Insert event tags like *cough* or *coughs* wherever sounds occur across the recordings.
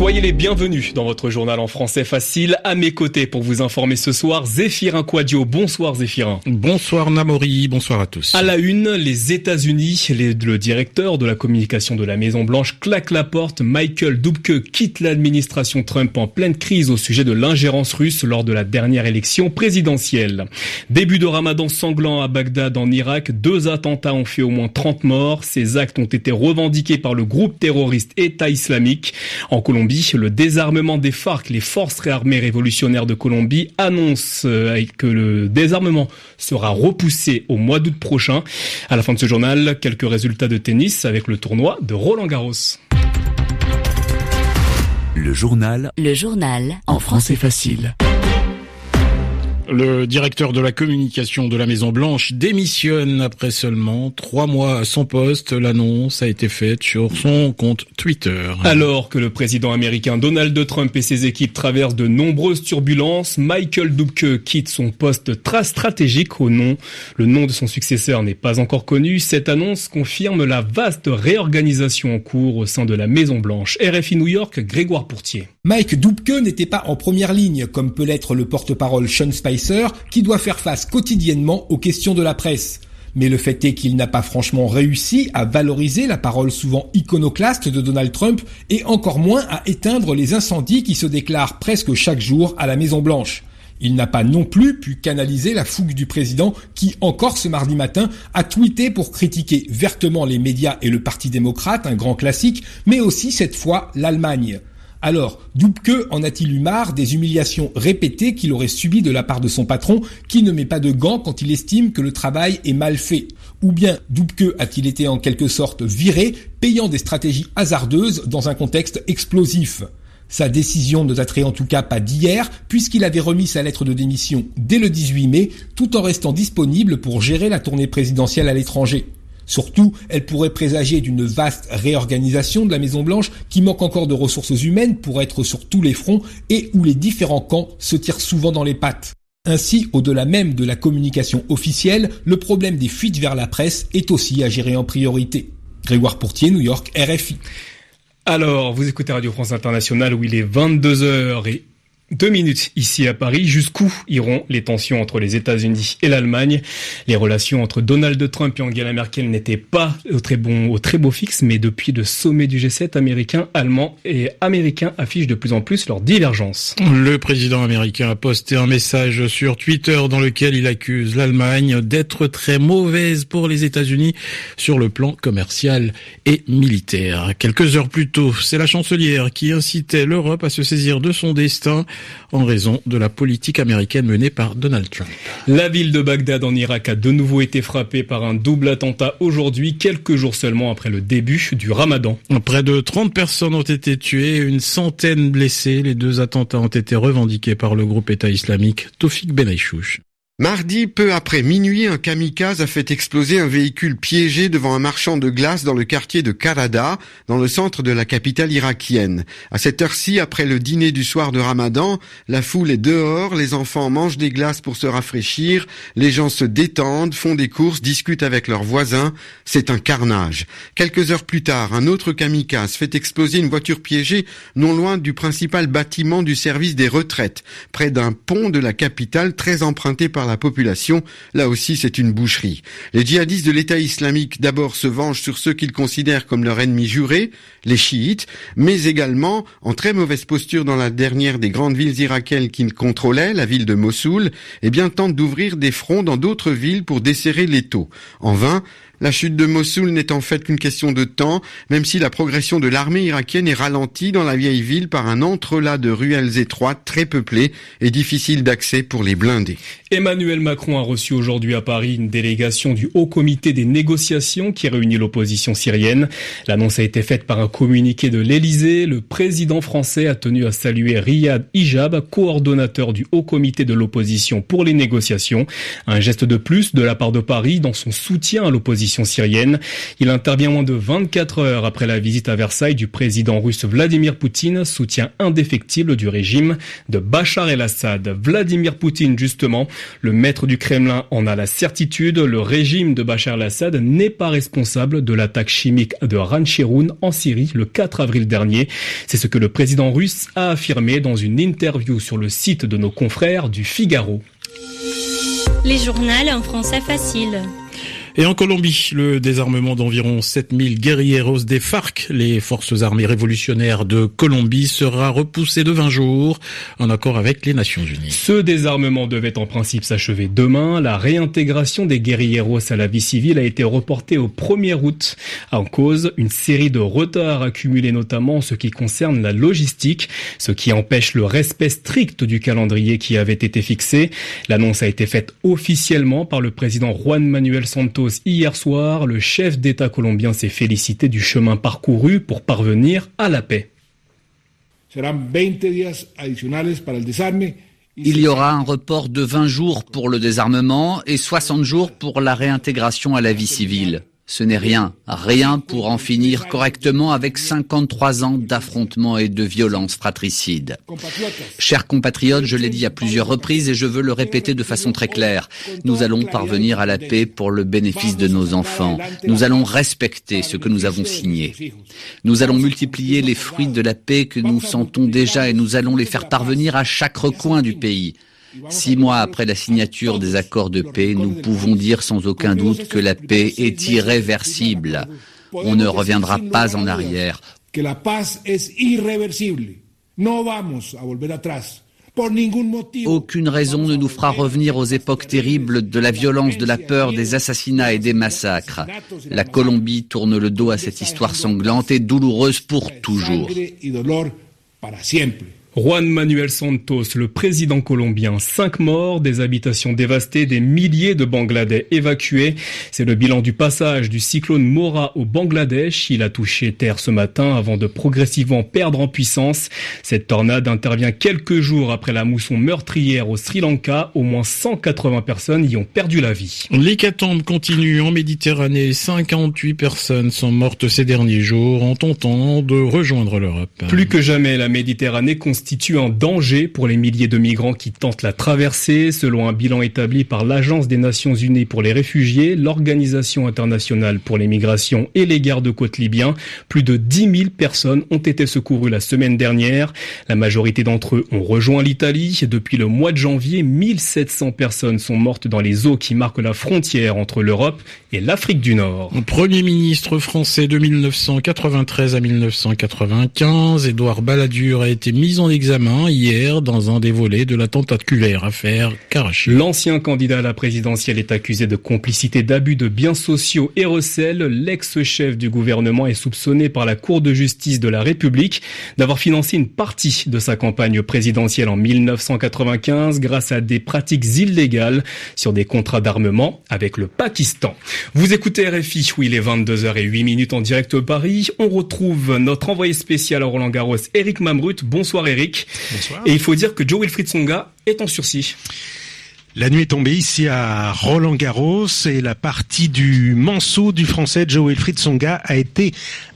Soyez les bienvenus dans votre journal en français facile. À mes côtés pour vous informer ce soir, Zéphirin Quadio. Bonsoir Zéphirin. Bonsoir Namori, bonsoir à tous. À la une, les États-Unis, le directeur de la communication de la Maison Blanche claque la porte. Michael Dubke quitte l'administration Trump en pleine crise au sujet de l'ingérence russe lors de la dernière élection présidentielle. Début de ramadan sanglant à Bagdad en Irak, deux attentats ont fait au moins 30 morts. Ces actes ont été revendiqués par le groupe terroriste État islamique. En Colombie, le désarmement des FARC, les forces réarmées révolutionnaires de Colombie, annonce euh, que le désarmement sera repoussé au mois d'août prochain. À la fin de ce journal, quelques résultats de tennis avec le tournoi de Roland Garros. Le journal. Le journal. En français facile. Le directeur de la communication de la Maison Blanche démissionne après seulement trois mois à son poste. L'annonce a été faite sur son compte Twitter. Alors que le président américain Donald Trump et ses équipes traversent de nombreuses turbulences, Michael Dubke quitte son poste très stratégique au nom. Le nom de son successeur n'est pas encore connu. Cette annonce confirme la vaste réorganisation en cours au sein de la Maison Blanche. RFI New York, Grégoire Pourtier. Mike Dubke n'était pas en première ligne, comme peut l'être le porte-parole Sean Spicer, qui doit faire face quotidiennement aux questions de la presse. Mais le fait est qu'il n'a pas franchement réussi à valoriser la parole souvent iconoclaste de Donald Trump et encore moins à éteindre les incendies qui se déclarent presque chaque jour à la Maison Blanche. Il n'a pas non plus pu canaliser la fougue du président qui, encore ce mardi matin, a tweeté pour critiquer vertement les médias et le Parti démocrate, un grand classique, mais aussi cette fois l'Allemagne. Alors, Dubke en a-t-il eu marre des humiliations répétées qu'il aurait subies de la part de son patron qui ne met pas de gants quand il estime que le travail est mal fait? Ou bien Dubke a-t-il été en quelque sorte viré, payant des stratégies hasardeuses dans un contexte explosif? Sa décision ne daterait en tout cas pas d'hier, puisqu'il avait remis sa lettre de démission dès le 18 mai, tout en restant disponible pour gérer la tournée présidentielle à l'étranger. Surtout, elle pourrait présager d'une vaste réorganisation de la Maison Blanche qui manque encore de ressources humaines pour être sur tous les fronts et où les différents camps se tirent souvent dans les pattes. Ainsi, au-delà même de la communication officielle, le problème des fuites vers la presse est aussi à gérer en priorité. Grégoire Pourtier, New York, RFI. Alors, vous écoutez Radio France Internationale où il est 22h et deux minutes ici à Paris. Jusqu'où iront les tensions entre les États-Unis et l'Allemagne? Les relations entre Donald Trump et Angela Merkel n'étaient pas au très bon, au très beau fixe, mais depuis le sommet du G7 américain, allemand et américain affichent de plus en plus leurs divergences. Le président américain a posté un message sur Twitter dans lequel il accuse l'Allemagne d'être très mauvaise pour les États-Unis sur le plan commercial et militaire. Quelques heures plus tôt, c'est la chancelière qui incitait l'Europe à se saisir de son destin en raison de la politique américaine menée par Donald Trump. La ville de Bagdad en Irak a de nouveau été frappée par un double attentat aujourd'hui, quelques jours seulement après le début du ramadan. Près de 30 personnes ont été tuées, une centaine blessées. Les deux attentats ont été revendiqués par le groupe État islamique Tofik Benaïchouch. Mardi, peu après minuit, un kamikaze a fait exploser un véhicule piégé devant un marchand de glace dans le quartier de Karada, dans le centre de la capitale irakienne. À cette heure-ci, après le dîner du soir de Ramadan, la foule est dehors, les enfants mangent des glaces pour se rafraîchir, les gens se détendent, font des courses, discutent avec leurs voisins. C'est un carnage. Quelques heures plus tard, un autre kamikaze fait exploser une voiture piégée non loin du principal bâtiment du service des retraites, près d'un pont de la capitale très emprunté par la population, là aussi c'est une boucherie. Les djihadistes de l'État islamique d'abord se vengent sur ceux qu'ils considèrent comme leur ennemi juré, les chiites, mais également, en très mauvaise posture dans la dernière des grandes villes irakiennes qu'ils contrôlaient, la ville de Mossoul, eh bien tentent d'ouvrir des fronts dans d'autres villes pour desserrer les taux. En vain, la chute de Mossoul n'est en fait qu'une question de temps, même si la progression de l'armée irakienne est ralentie dans la vieille ville par un entrelac de ruelles étroites très peuplées et difficiles d'accès pour les blindés. Macron a reçu aujourd'hui à Paris une délégation du Haut Comité des négociations qui réunit l'opposition syrienne. L'annonce a été faite par un communiqué de l'Élysée. Le président français a tenu à saluer Riyad Hijab, coordonnateur du Haut Comité de l'opposition pour les négociations. Un geste de plus de la part de Paris dans son soutien à l'opposition syrienne. Il intervient moins de 24 heures après la visite à Versailles du président russe Vladimir Poutine, soutien indéfectible du régime de Bachar el-Assad. Vladimir Poutine, justement, maître du Kremlin en a la certitude, le régime de Bachar el-Assad n'est pas responsable de l'attaque chimique de Rancheroun en Syrie le 4 avril dernier. C'est ce que le président russe a affirmé dans une interview sur le site de nos confrères du Figaro. Les journaux en français facile. Et en Colombie, le désarmement d'environ 7000 guerrilleros des FARC, les forces armées révolutionnaires de Colombie, sera repoussé de 20 jours en accord avec les Nations Unies. Ce désarmement devait en principe s'achever demain. La réintégration des guerrilleros à la vie civile a été reportée au 1er août. En cause, une série de retards accumulés notamment en ce qui concerne la logistique, ce qui empêche le respect strict du calendrier qui avait été fixé. L'annonce a été faite officiellement par le président Juan Manuel Santos hier soir, le chef d'État colombien s'est félicité du chemin parcouru pour parvenir à la paix. Il y aura un report de 20 jours pour le désarmement et 60 jours pour la réintégration à la vie civile. Ce n'est rien, rien pour en finir correctement avec 53 ans d'affrontements et de violences fratricides. Chers compatriotes, je l'ai dit à plusieurs reprises et je veux le répéter de façon très claire. Nous allons parvenir à la paix pour le bénéfice de nos enfants. Nous allons respecter ce que nous avons signé. Nous allons multiplier les fruits de la paix que nous sentons déjà et nous allons les faire parvenir à chaque recoin du pays. Six mois après la signature des accords de paix, nous pouvons dire sans aucun doute que la paix est irréversible. On ne reviendra pas en arrière. Aucune raison ne nous fera revenir aux époques terribles de la violence, de la peur, des assassinats et des massacres. La Colombie tourne le dos à cette histoire sanglante et douloureuse pour toujours. Juan Manuel Santos, le président colombien, cinq morts, des habitations dévastées, des milliers de Bangladais évacués. C'est le bilan du passage du cyclone Mora au Bangladesh. Il a touché terre ce matin avant de progressivement perdre en puissance. Cette tornade intervient quelques jours après la mousson meurtrière au Sri Lanka. Au moins 180 personnes y ont perdu la vie. L'hécatombe continue en Méditerranée. 58 personnes sont mortes ces derniers jours en tentant de rejoindre l'Europe. Plus que jamais, la Méditerranée constitue un danger pour les milliers de migrants qui tentent la traversée. Selon un bilan établi par l'Agence des Nations Unies pour les réfugiés, l'Organisation internationale pour les migrations et les gardes-côtes libyens, plus de 10 000 personnes ont été secourues la semaine dernière. La majorité d'entre eux ont rejoint l'Italie. Depuis le mois de janvier, 1700 personnes sont mortes dans les eaux qui marquent la frontière entre l'Europe et l'Afrique du Nord. Premier ministre français de 1993 à 1995, Édouard Balladur a été mis en examen hier dans un des volets de la tentaculaire affaire Karachi. L'ancien candidat à la présidentielle est accusé de complicité d'abus de biens sociaux et recel. L'ex-chef du gouvernement est soupçonné par la Cour de justice de la République d'avoir financé une partie de sa campagne présidentielle en 1995 grâce à des pratiques illégales sur des contrats d'armement avec le Pakistan. Vous écoutez RFI, où il est 22h08 minutes en direct Paris. On retrouve notre envoyé spécial à Roland Garros, Eric Mamrut. Bonsoir Eric. Bonsoir. Et il faut dire que Joe Wilfried Songa est en sursis. La nuit est tombée ici à Roland Garros et la partie du manceau du français Joe Wilfried Songa a été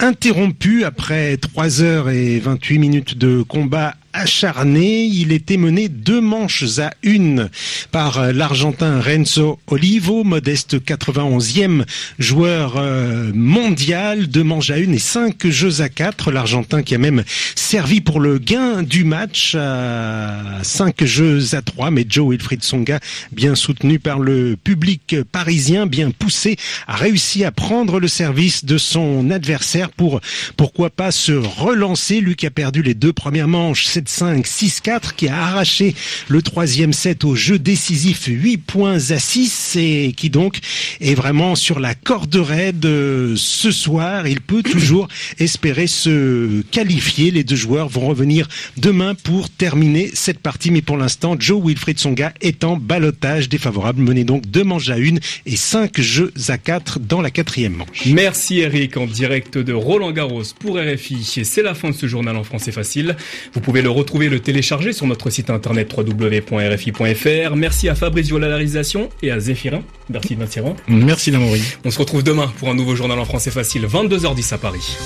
interrompue après 3 heures et 28 minutes de combat acharné. Il était mené deux manches à une par l'Argentin Renzo Olivo, modeste 91e joueur euh, mondial, deux manches à une et cinq jeux à quatre. L'Argentin qui a même servi pour le gain du match cinq jeux à trois. Mais Joe Wilfried Songa, bien soutenu par le public parisien, bien poussé, a réussi à prendre le service de son adversaire pour pourquoi pas se relancer. Lui qui a perdu les deux premières manches, 7-5, 6-4, qui a arraché le troisième set au jeu décisif 8 points à 6 et qui donc est vraiment sur la corde raide ce soir. Il peut *coughs* toujours espérer se qualifier. Les deux joueurs vont revenir demain pour terminer cette partie. Mais pour l'instant, Joe Wilfried Songa est en balotage défavorable, mené donc deux manches à une et cinq jeux à quatre dans la quatrième manche. Merci Eric en direct de Roland Garros pour RFI. C'est la fin de ce journal en français facile. Vous pouvez le retrouver le télécharger sur notre site internet www.rfi.fr. Merci à Fabrizio la réalisation et à Zéphirin. Merci Vincent. Merci Namori. On se retrouve demain pour un nouveau journal en français facile, 22h10 à Paris.